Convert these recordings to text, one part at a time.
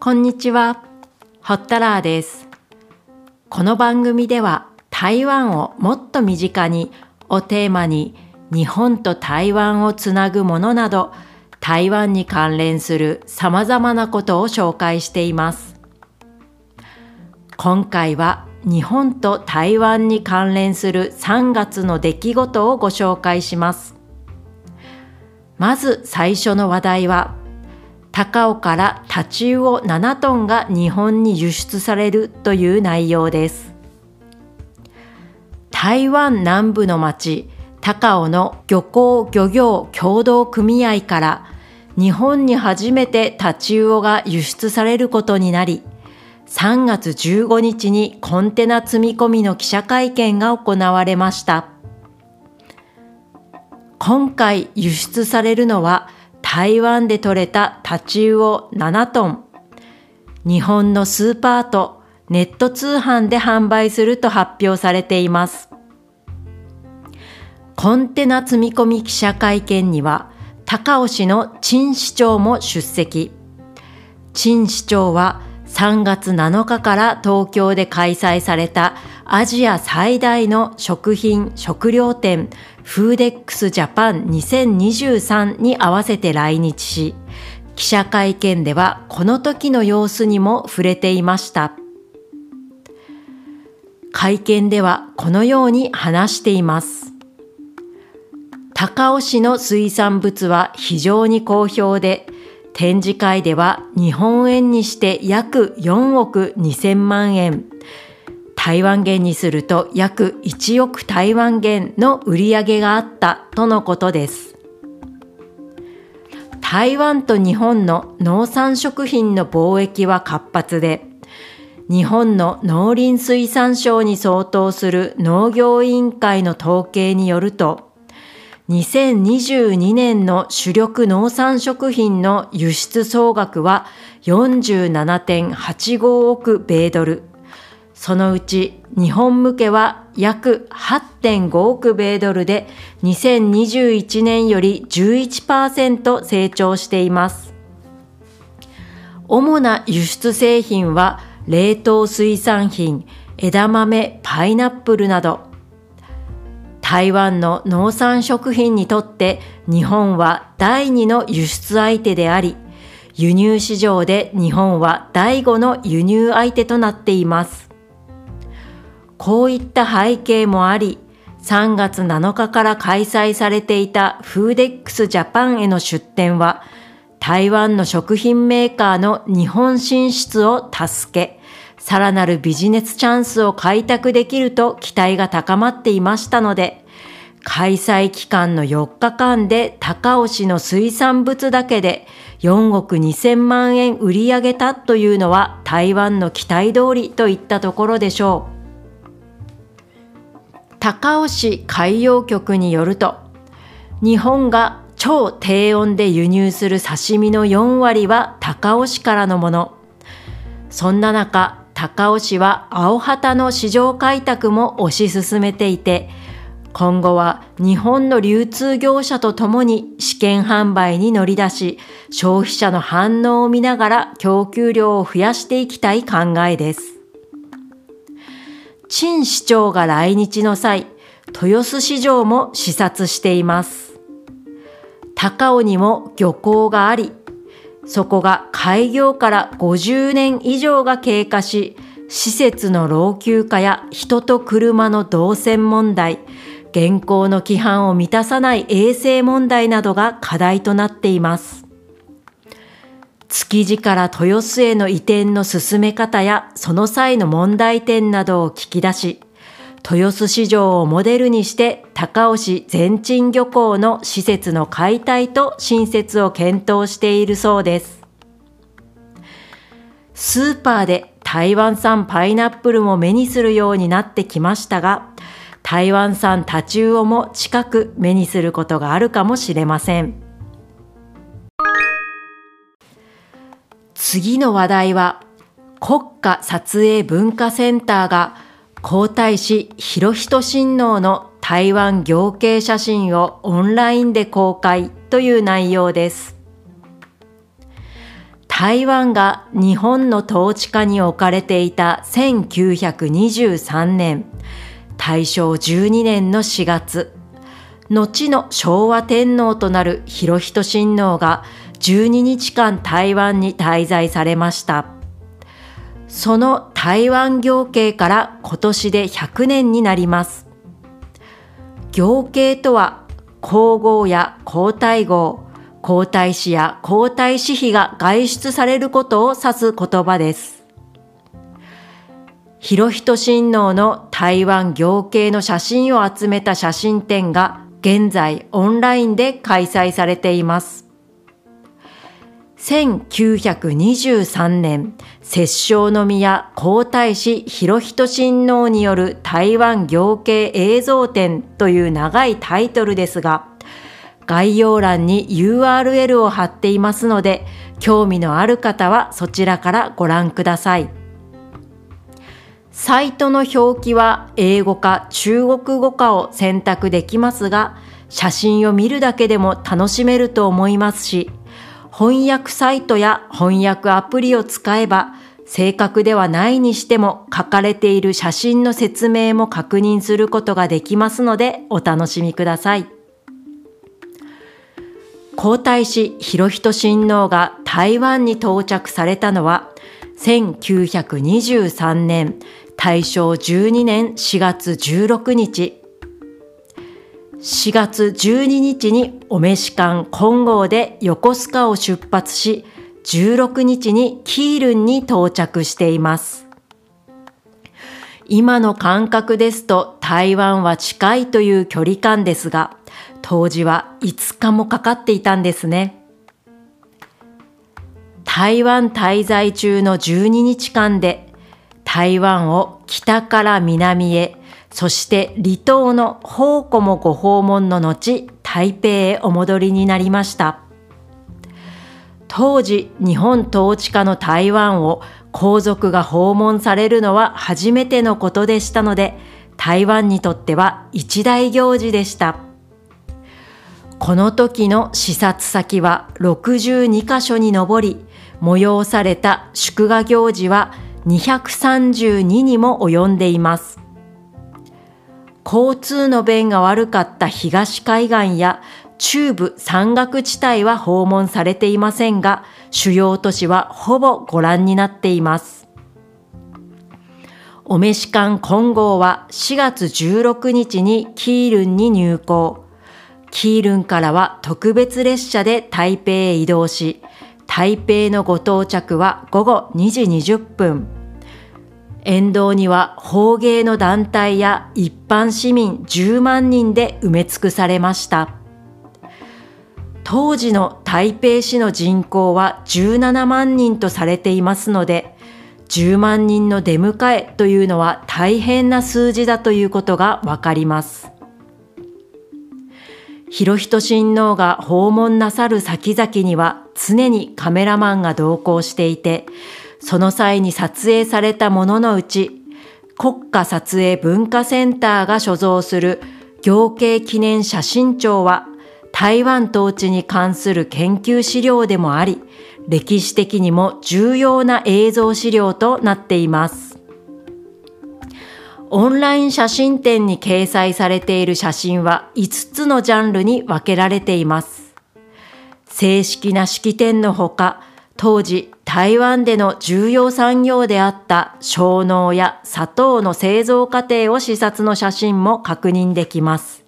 こんにちは、ホッタラーです。この番組では台湾をもっと身近にをテーマに日本と台湾をつなぐものなど台湾に関連する様々なことを紹介しています。今回は日本と台湾に関連する3月の出来事をご紹介します。まず最初の話題は高尾からタチウオ7トンが日本に輸出されるという内容です。台湾南部の町、高尾の漁港漁業協同組合から日本に初めてタチウオが輸出されることになり、3月15日にコンテナ積み込みの記者会見が行われました。今回輸出されるのは台湾で採れたタチウオ7トン。日本のスーパーとネット通販で販売すると発表されています。コンテナ積み込み記者会見には、高尾市の陳市長も出席。陳市長は3月7日から東京で開催されたアジア最大の食品・食料展フーデックスジャパン2023に合わせて来日し、記者会見ではこの時の様子にも触れていました。会見ではこのように話しています。高尾市の水産物は非常に好評で、展示会では日本円にして約4億2000万円、台湾元にすると約1億台湾元の売り上げがあったとのことです。台湾と日本の農産食品の貿易は活発で、日本の農林水産省に相当する農業委員会の統計によると、2022年の主力農産食品の輸出総額は47.85億米ドル。そのうち日本向けは約8.5億米ドルで2021年より11%成長しています。主な輸出製品は冷凍水産品、枝豆、パイナップルなど、台湾の農産食品にとって日本は第2の輸出相手であり、輸入市場で日本は第5の輸入相手となっています。こういった背景もあり、3月7日から開催されていたフーデックスジャパンへの出展は、台湾の食品メーカーの日本進出を助け、さらなるビジネスチャンスを開拓できると期待が高まっていましたので、開催期間の4日間で高尾市の水産物だけで4億2000万円売り上げたというのは台湾の期待通りといったところでしょう。高尾市海洋局によると、日本が超低温で輸入する刺身の4割は高尾市からのもの。そんな中、高尾市は青旗の市場開拓も推し進めていて、今後は日本の流通業者とともに試験販売に乗り出し、消費者の反応を見ながら供給量を増やしていきたい考えです。陳市長が来日の際、豊洲市場も視察しています。高尾にも漁港があり、そこが開業から50年以上が経過し、施設の老朽化や人と車の動線問題、現行の規範を満たさない衛生問題などが課題となっています。築地から豊洲への移転の進め方やその際の問題点などを聞き出し、豊洲市場をモデルにして高尾市全鎮漁港の施設の解体と新設を検討しているそうです。スーパーで台湾産パイナップルも目にするようになってきましたが、台湾産タチウオも近く目にすることがあるかもしれません。次の話題は、国家撮影文化センターが皇太子広仁親王の台湾行景写真をオンラインで公開という内容です。台湾が日本の統治下に置かれていた1923年、大正12年の4月、後の昭和天皇となる広仁親王が12日間台湾に滞在されました。その台湾行慶から今年で100年になります。行慶とは皇后や皇太后、皇太子や皇太子妃が外出されることを指す言葉です。広仁親王の台湾行慶の写真を集めた写真展が現在オンラインで開催されています。1923年、摂政の宮皇太子広仁親王による台湾行慶映像展という長いタイトルですが、概要欄に URL を貼っていますので、興味のある方はそちらからご覧ください。サイトの表記は英語か中国語かを選択できますが、写真を見るだけでも楽しめると思いますし、翻訳サイトや翻訳アプリを使えば、正確ではないにしても書かれている写真の説明も確認することができますのでお楽しみください。皇太子広仁親王が台湾に到着されたのは1923年大正12年4月16日4月12日にお召し館金剛で横須賀を出発し、16日にキールンに到着しています。今の感覚ですと台湾は近いという距離感ですが、当時は5日もかかっていたんですね。台湾滞在中の12日間で台湾を北から南へそして離島の宝庫もご訪問の後、台北へお戻りになりました。当時、日本統治下の台湾を皇族が訪問されるのは初めてのことでしたので、台湾にとっては一大行事でした。この時の視察先は62カ所に上り、催された祝賀行事は232にも及んでいます。交通の便が悪かった東海岸や中部山岳地帯は訪問されていませんが、主要都市はほぼご覧になっています。お召し館金剛は4月16日にキールンに入港。キールンからは特別列車で台北へ移動し、台北のご到着は午後2時20分。沿道には法芸の団体や一般市民10万人で埋め尽くされました。当時の台北市の人口は17万人とされていますので、10万人の出迎えというのは大変な数字だということがわかります。広仁親王が訪問なさる先々には常にカメラマンが同行していて、その際に撮影されたもののうち、国家撮影文化センターが所蔵する行慶記念写真帳は、台湾統治に関する研究資料でもあり、歴史的にも重要な映像資料となっています。オンライン写真展に掲載されている写真は5つのジャンルに分けられています。正式な式典のほか、当時台湾での重要産業であった小脳や砂糖の製造過程を視察の写真も確認できます。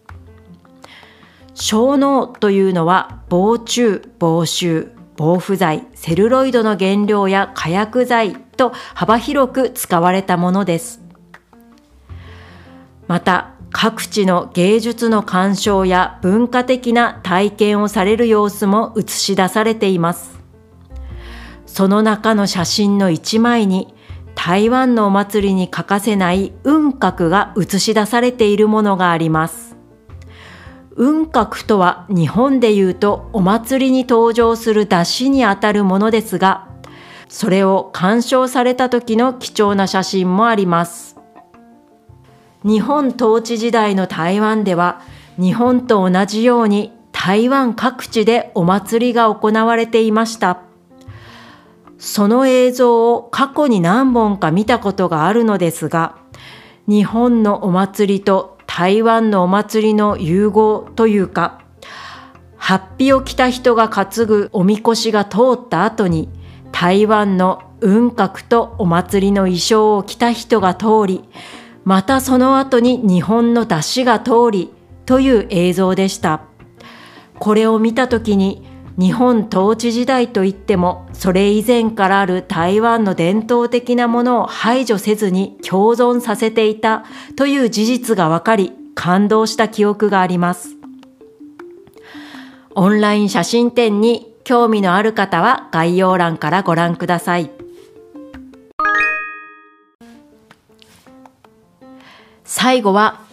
小脳というのは防虫、防臭、防腐剤、セルロイドの原料や火薬剤と幅広く使われたものです。また、各地の芸術の鑑賞や文化的な体験をされる様子も映し出されています。その中の写真の一枚に台湾のお祭りに欠かせない雲閣が映し出されているものがあります。雲閣とは日本で言うとお祭りに登場する出汁にあたるものですが、それを鑑賞された時の貴重な写真もあります。日本統治時代の台湾では日本と同じように台湾各地でお祭りが行われていました。その映像を過去に何本か見たことがあるのですが、日本のお祭りと台湾のお祭りの融合というか、ハッピを着た人が担ぐおみこしが通った後に、台湾の雲閣とお祭りの衣装を着た人が通り、またその後に日本の出汁が通りという映像でした。これを見たときに日本統治時代といってもそれ以前からある台湾の伝統的なものを排除せずに共存させていたという事実が分かり感動した記憶があります。オンライン写真展に興味のある方は概要欄からご覧ください。最後は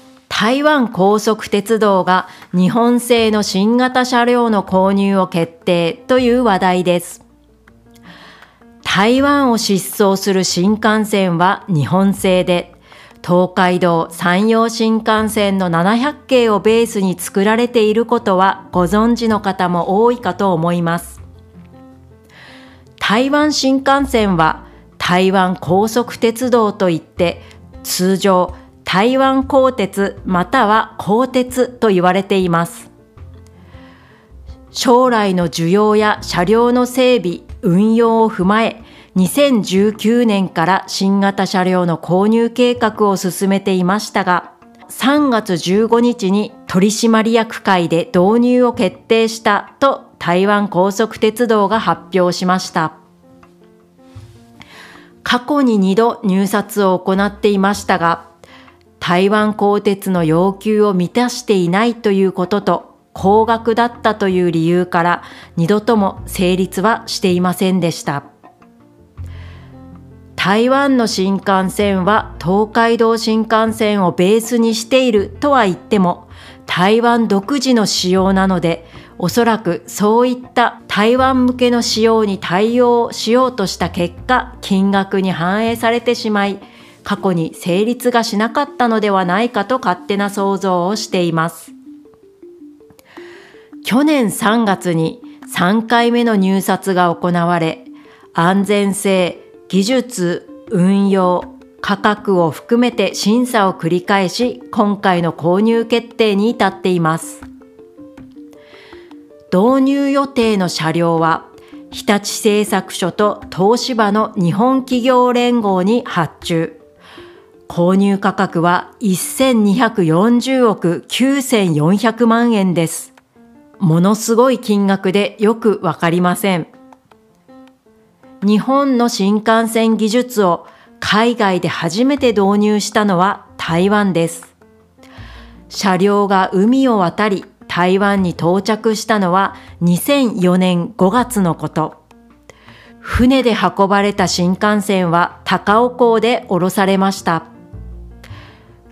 台湾高速鉄道が日本製の新型車両の購入を決定という話題です。台湾を疾走する新幹線は日本製で、東海道山陽新幹線の700系をベースに作られていることはご存知の方も多いかと思います。台湾新幹線は台湾高速鉄道といって通常台湾鋼鉄または鋼鉄と言われています。将来の需要や車両の整備、運用を踏まえ、2019年から新型車両の購入計画を進めていましたが、3月15日に取締役会で導入を決定したと台湾高速鉄道が発表しました。過去に2度入札を行っていましたが、台湾鋼鉄の要求を満たしていないということと高額だったという理由から二度とも成立はしていませんでした。台湾の新幹線は東海道新幹線をベースにしているとは言っても台湾独自の仕様なのでおそらくそういった台湾向けの仕様に対応しようとした結果金額に反映されてしまい過去に成立がしなかったのではないかと勝手な想像をしています。去年3月に3回目の入札が行われ、安全性、技術、運用、価格を含めて審査を繰り返し、今回の購入決定に至っています。導入予定の車両は、日立製作所と東芝の日本企業連合に発注。購入価格は1240億9400万円です。ものすごい金額でよくわかりません。日本の新幹線技術を海外で初めて導入したのは台湾です。車両が海を渡り台湾に到着したのは2004年5月のこと。船で運ばれた新幹線は高尾港で降ろされました。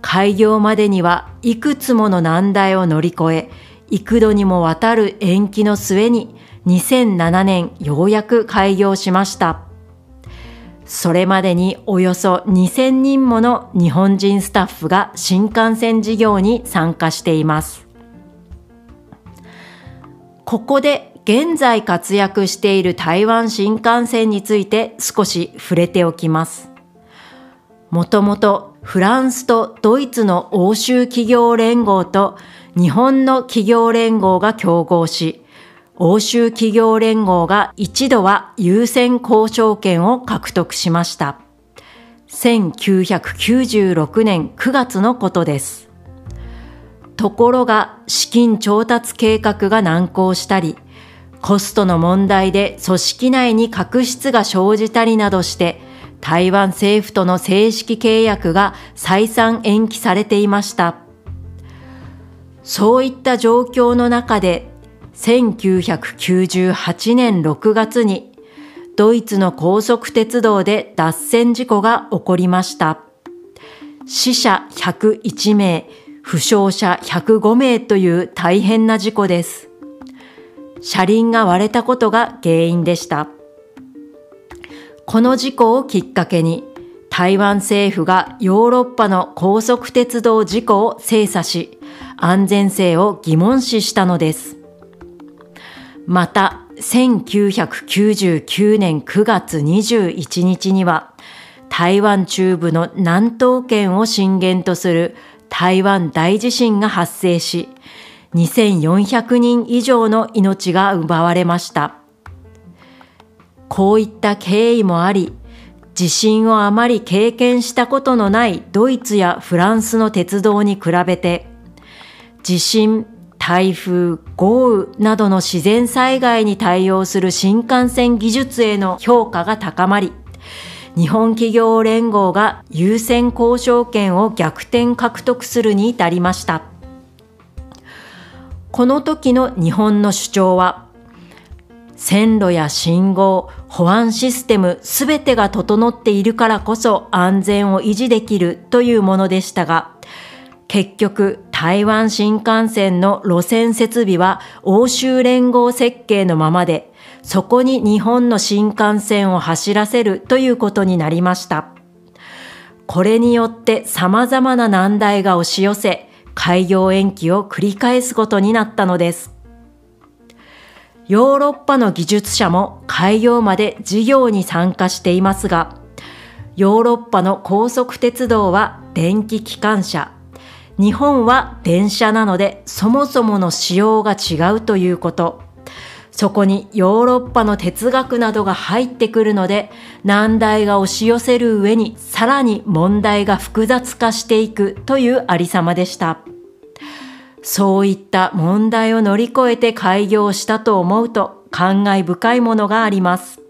開業までにはいくつもの難題を乗り越え、幾度にもわたる延期の末に2007年ようやく開業しました。それまでにおよそ2000人もの日本人スタッフが新幹線事業に参加しています。ここで現在活躍している台湾新幹線について少し触れておきます。もともとフランスとドイツの欧州企業連合と日本の企業連合が競合し、欧州企業連合が一度は優先交渉権を獲得しました。1996年9月のことです。ところが資金調達計画が難航したり、コストの問題で組織内に確執が生じたりなどして、台湾政府との正式契約が再三延期されていました。そういった状況の中で、1998年6月にドイツの高速鉄道で脱線事故が起こりました。死者101名、負傷者105名という大変な事故です。車輪が割れたことが原因でした。この事故をきっかけに、台湾政府がヨーロッパの高速鉄道事故を精査し、安全性を疑問視したのです。また、1999年9月21日には、台湾中部の南東県を震源とする台湾大地震が発生し、2400人以上の命が奪われました。こういった経緯もあり、地震をあまり経験したことのないドイツやフランスの鉄道に比べて、地震、台風、豪雨などの自然災害に対応する新幹線技術への評価が高まり、日本企業連合が優先交渉権を逆転獲得するに至りました。この時の日本の主張は、線路や信号、保安システムすべてが整っているからこそ安全を維持できるというものでしたが、結局台湾新幹線の路線設備は欧州連合設計のままで、そこに日本の新幹線を走らせるということになりました。これによって様々な難題が押し寄せ、開業延期を繰り返すことになったのです。ヨーロッパの技術者も開業まで事業に参加していますが、ヨーロッパの高速鉄道は電気機関車、日本は電車なのでそもそもの仕様が違うということ。そこにヨーロッパの哲学などが入ってくるので難題が押し寄せる上にさらに問題が複雑化していくというありさまでした。そういった問題を乗り越えて開業したと思うと感慨深いものがあります。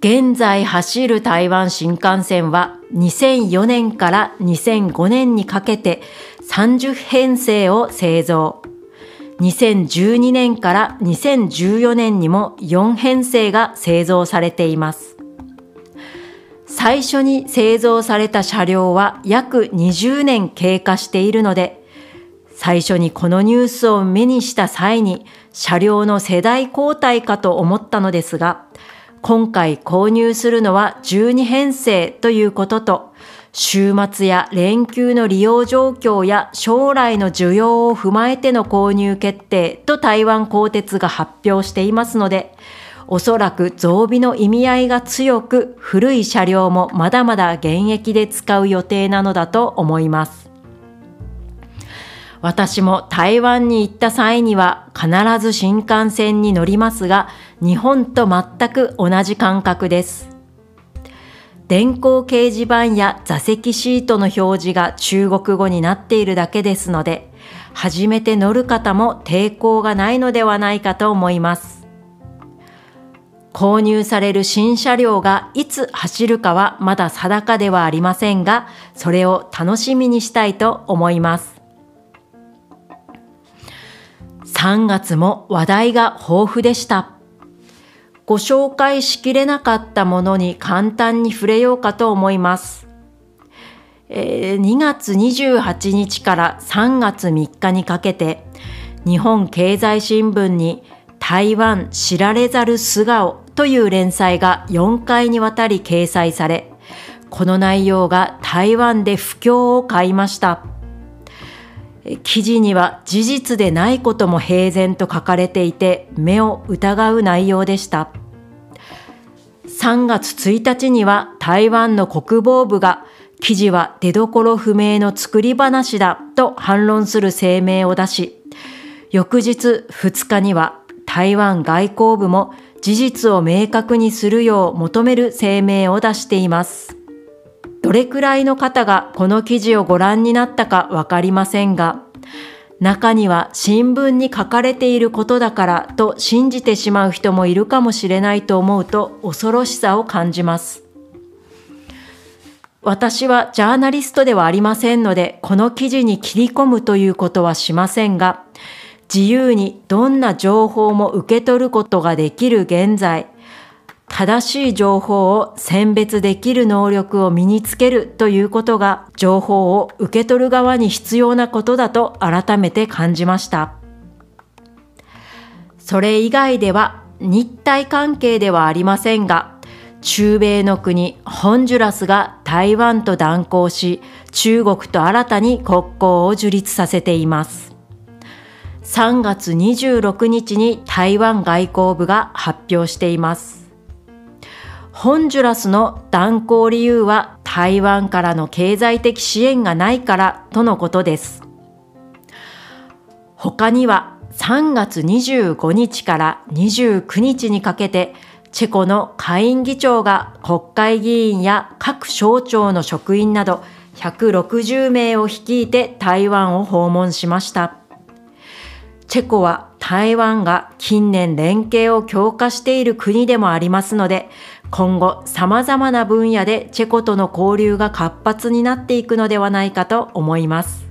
現在走る台湾新幹線は2004年から2005年にかけて30編成を製造。2012年から2014年にも4編成が製造されています。最初に製造された車両は約20年経過しているので、最初にこのニュースを目にした際に車両の世代交代かと思ったのですが、今回購入するのは12編成ということと、週末や連休の利用状況や将来の需要を踏まえての購入決定と台湾鋼鉄が発表していますので、おそらく増備の意味合いが強く古い車両もまだまだ現役で使う予定なのだと思います。私も台湾に行った際には必ず新幹線に乗りますが、日本と全く同じ感覚です。電光掲示板や座席シートの表示が中国語になっているだけですので、初めて乗る方も抵抗がないのではないかと思います。購入される新車両がいつ走るかはまだ定かではありませんが、それを楽しみにしたいと思います。3月も話題が豊富でした。ご紹介しきれなかったものに簡単に触れようかと思います。えー、2月28日から3月3日にかけて、日本経済新聞に台湾知られざる素顔という連載が4回にわたり掲載され、この内容が台湾で不況を買いました。記事には事実でないことも平然と書かれていて目を疑う内容でした。3月1日には台湾の国防部が記事は出どころ不明の作り話だと反論する声明を出し、翌日2日には台湾外交部も事実を明確にするよう求める声明を出しています。どれくらいの方がこの記事をご覧になったかわかりませんが、中には新聞に書かれていることだからと信じてしまう人もいるかもしれないと思うと恐ろしさを感じます。私はジャーナリストではありませんので、この記事に切り込むということはしませんが、自由にどんな情報も受け取ることができる現在、正しい情報を選別できる能力を身につけるということが情報を受け取る側に必要なことだと改めて感じました。それ以外では日体関係ではありませんが、中米の国ホンジュラスが台湾と断交し中国と新たに国交を樹立させています3月26日に台湾外交部が発表していますホンジュラスの断交理由は台湾からの経済的支援がないからとのことです他には3月25日から29日にかけてチェコの下院議長が国会議員や各省庁の職員など160名を率いて台湾を訪問しました。チェコは台湾が近年連携を強化している国でもありますので、今後さまざまな分野でチェコとの交流が活発になっていくのではないかと思います。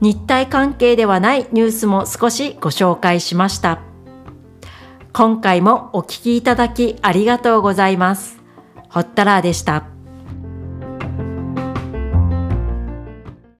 日体関係ではないニュースも少しご紹介しました。今回もお聞きいただきありがとうございます。ほったらでした。